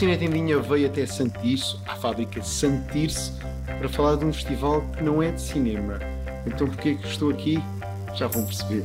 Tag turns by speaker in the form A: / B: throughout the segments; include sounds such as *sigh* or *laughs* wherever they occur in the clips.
A: Cine Tendinha veio até Santirce, à fábrica Santirce, para falar de um festival que não é de cinema. Então porquê que estou aqui? Já vão perceber.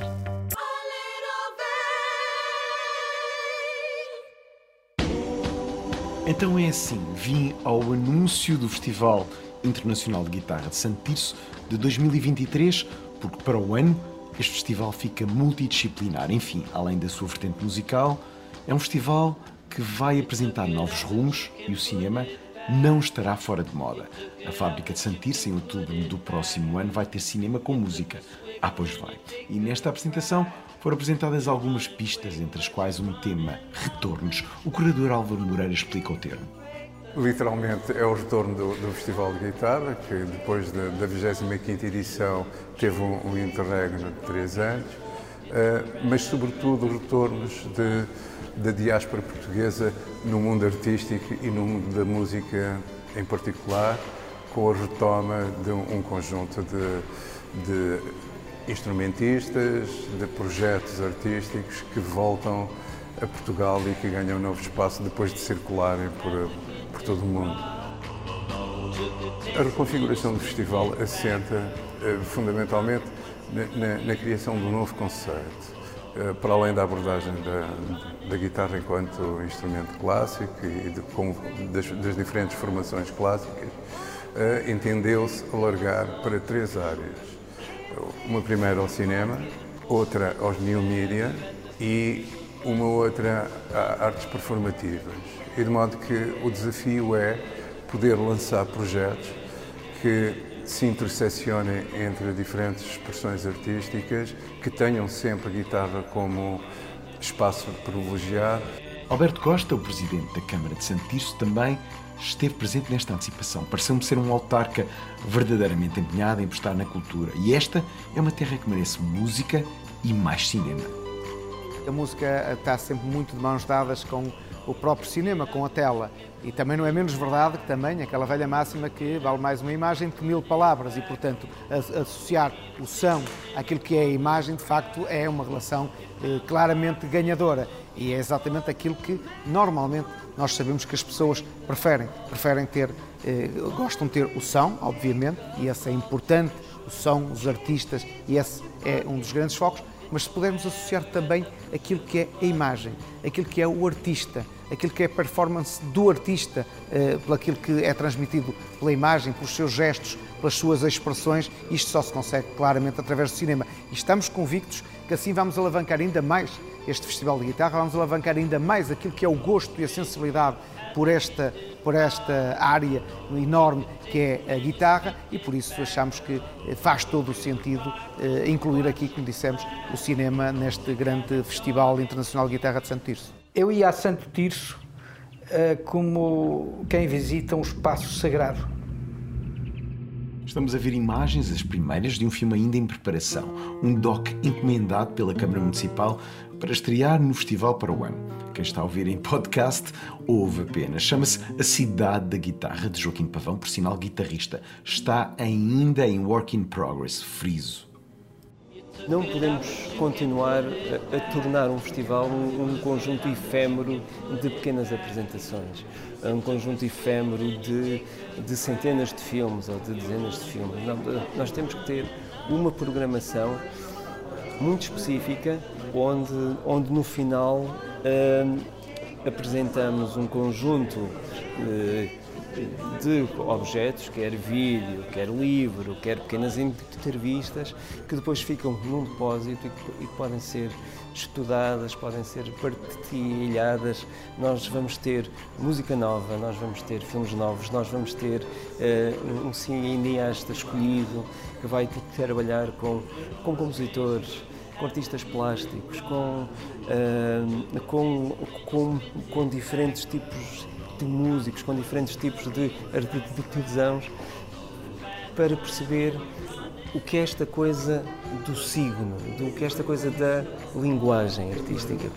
A: Então é assim, vim ao anúncio do Festival Internacional de Guitarra de Santirce de 2023, porque para o ano este festival fica multidisciplinar. Enfim, além da sua vertente musical, é um festival que vai apresentar novos rumos e o cinema não estará fora de moda. A fábrica de Santirce, em outubro do próximo ano, vai ter cinema com música. Ah, pois vai. E nesta apresentação foram apresentadas algumas pistas, entre as quais um tema, retornos. O curador Álvaro Moreira explica o termo.
B: Literalmente é o retorno do, do Festival de Guitarra, que depois da, da 25 edição teve um, um interregno de três anos, mas sobretudo retornos de da diáspora portuguesa no mundo artístico e no mundo da música em particular, com a retoma de um conjunto de, de instrumentistas, de projetos artísticos que voltam a Portugal e que ganham um novo espaço depois de circularem por, por todo o mundo. A reconfiguração do festival assenta eh, fundamentalmente na, na, na criação de um novo conceito eh, para além da abordagem da, da guitarra enquanto instrumento clássico e de, das, das, diferentes formações clássicas, uh, entendeu-se alargar para três áreas. Uma primeira ao cinema, outra aos new media e uma outra a artes performativas. E de modo que o desafio é poder lançar projetos que se interseccionem entre diferentes expressões artísticas, que tenham sempre a guitarra como espaço privilegiado.
A: Alberto Costa, o presidente da Câmara de Santirce, também esteve presente nesta antecipação. Pareceu-me ser um autarca verdadeiramente empenhado em prestar na cultura. E esta é uma terra que merece música e mais cinema.
C: A música está sempre muito de mãos dadas com o próprio cinema, com a tela. E também não é menos verdade que também aquela velha máxima que vale mais uma imagem que mil palavras e, portanto, associar o som àquilo que é a imagem, de facto, é uma relação eh, claramente ganhadora. E é exatamente aquilo que normalmente nós sabemos que as pessoas preferem. Preferem ter, eh, gostam de ter o som, obviamente, e esse é importante, o som, os artistas, e esse é um dos grandes focos, mas se pudermos associar também aquilo que é a imagem, aquilo que é o artista, aquilo que é a performance do artista, eh, pelo aquilo que é transmitido pela imagem, pelos seus gestos, pelas suas expressões, isto só se consegue claramente através do cinema. E estamos convictos que assim vamos alavancar ainda mais este Festival de Guitarra, vamos alavancar ainda mais aquilo que é o gosto e a sensibilidade por esta, por esta área enorme que é a guitarra e por isso achamos que eh, faz todo o sentido eh, incluir aqui, como dissemos, o cinema neste grande Festival Internacional de Guitarra de Santo Tirso.
D: Eu ia a Santo Tirso uh, como quem visita um espaço sagrado.
A: Estamos a ver imagens, as primeiras, de um filme ainda em preparação. Um doc encomendado pela Câmara Municipal para estrear no Festival para o ano. Quem está a ouvir em podcast ouve apenas. Chama-se A Cidade da Guitarra, de Joaquim Pavão, por sinal guitarrista. Está ainda em work in progress, friso.
E: Não podemos continuar a, a tornar um festival um, um, conjunto efêmero de pequenas apresentações, um conjunto efêmero de, de centenas de filmes ou de dezenas de filmes. Não, nós temos que ter uma programação muito específica, onde, onde no final uh, apresentamos um conjunto uh, de objetos, quer vídeo, quer livro, quer pequenas entrevistas, que depois ficam num depósito e que podem ser estudadas, podem ser partilhadas. Nós vamos ter música nova, nós vamos ter filmes novos, nós vamos ter uh, um cineasta escolhido que vai trabalhar com, com compositores, com artistas plásticos, com, uh, com, com, com diferentes tipos de músicos, com diferentes tipos de artesãos, para perceber o que é esta coisa do signo, do que é esta coisa da linguagem artística.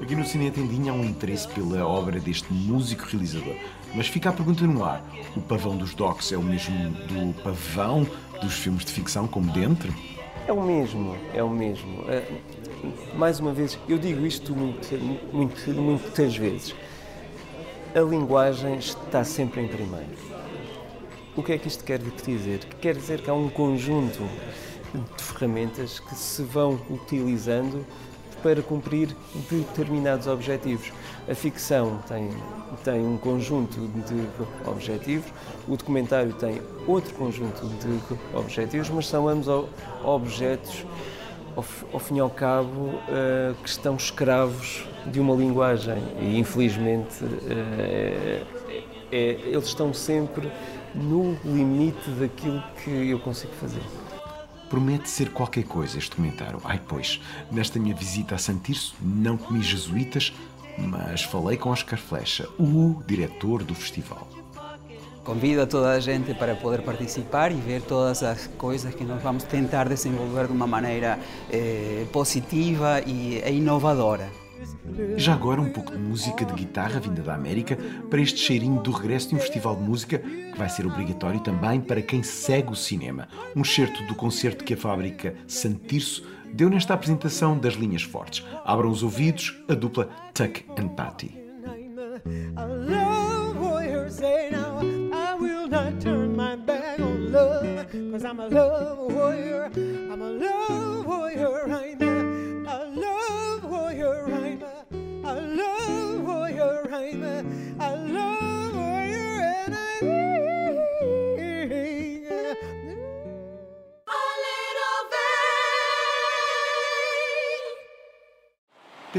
A: Aqui no Cine Tendinha há um interesse pela obra deste músico realizador. Mas fica a pergunta no ar: o pavão dos docs é o mesmo do pavão dos filmes de ficção, como dentro?
E: É o mesmo, é o mesmo. É, mais uma vez, eu digo isto muito, muito, muitas vezes a linguagem está sempre em primeiro. O que é que isto quer dizer? Quer dizer que há um conjunto de ferramentas que se vão utilizando para cumprir determinados objetivos. A ficção tem, tem um conjunto de objetivos, o documentário tem outro conjunto de objetivos, mas são ambos objetos, ao, fim e ao cabo, uh, que estão escravos de uma linguagem e, infelizmente, uh, é, eles estão sempre no limite daquilo que eu consigo fazer.
A: Promete ser qualquer coisa este comentário. Ai, pois, nesta minha visita a Santirso não comi jesuítas, mas falei com Oscar Flecha, o diretor do festival.
F: Convido a toda a gente para poder participar e ver todas as coisas que nós vamos tentar desenvolver de uma maneira eh, positiva e, e inovadora.
A: Já agora um pouco de música de guitarra vinda da América para este cheirinho do regresso de um festival de música que vai ser obrigatório também para quem segue o cinema. Um certo do concerto que a fábrica Santirso deu nesta apresentação das linhas fortes. Abram os ouvidos, a dupla Tuck and Patty. I'm a love warrior, I'm a love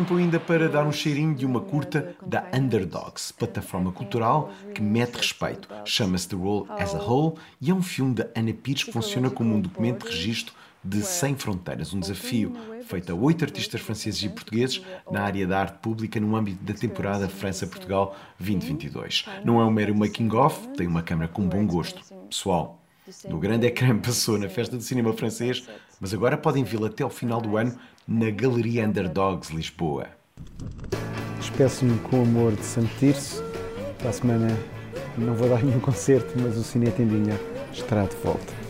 A: Tempo ainda para dar um cheirinho de uma curta da Underdogs, plataforma cultural que mete respeito. Chama-se The Role as a Whole e é um filme da Ana Pires que funciona como um documento de registro de 100 fronteiras, um desafio feito a oito artistas franceses e portugueses na área da arte pública no âmbito da temporada França-Portugal 2022. Não é um mero making-of, tem uma câmera com bom gosto. Pessoal, no grande ecrã *laughs* passou na Festa do Cinema Francês, mas agora podem vê-lo até ao final do ano na Galeria Underdogs Lisboa.
C: Despeço-me com amor de Santo Tirso. Para a semana não vou dar nenhum concerto, mas o Cine Tendinha estará de volta.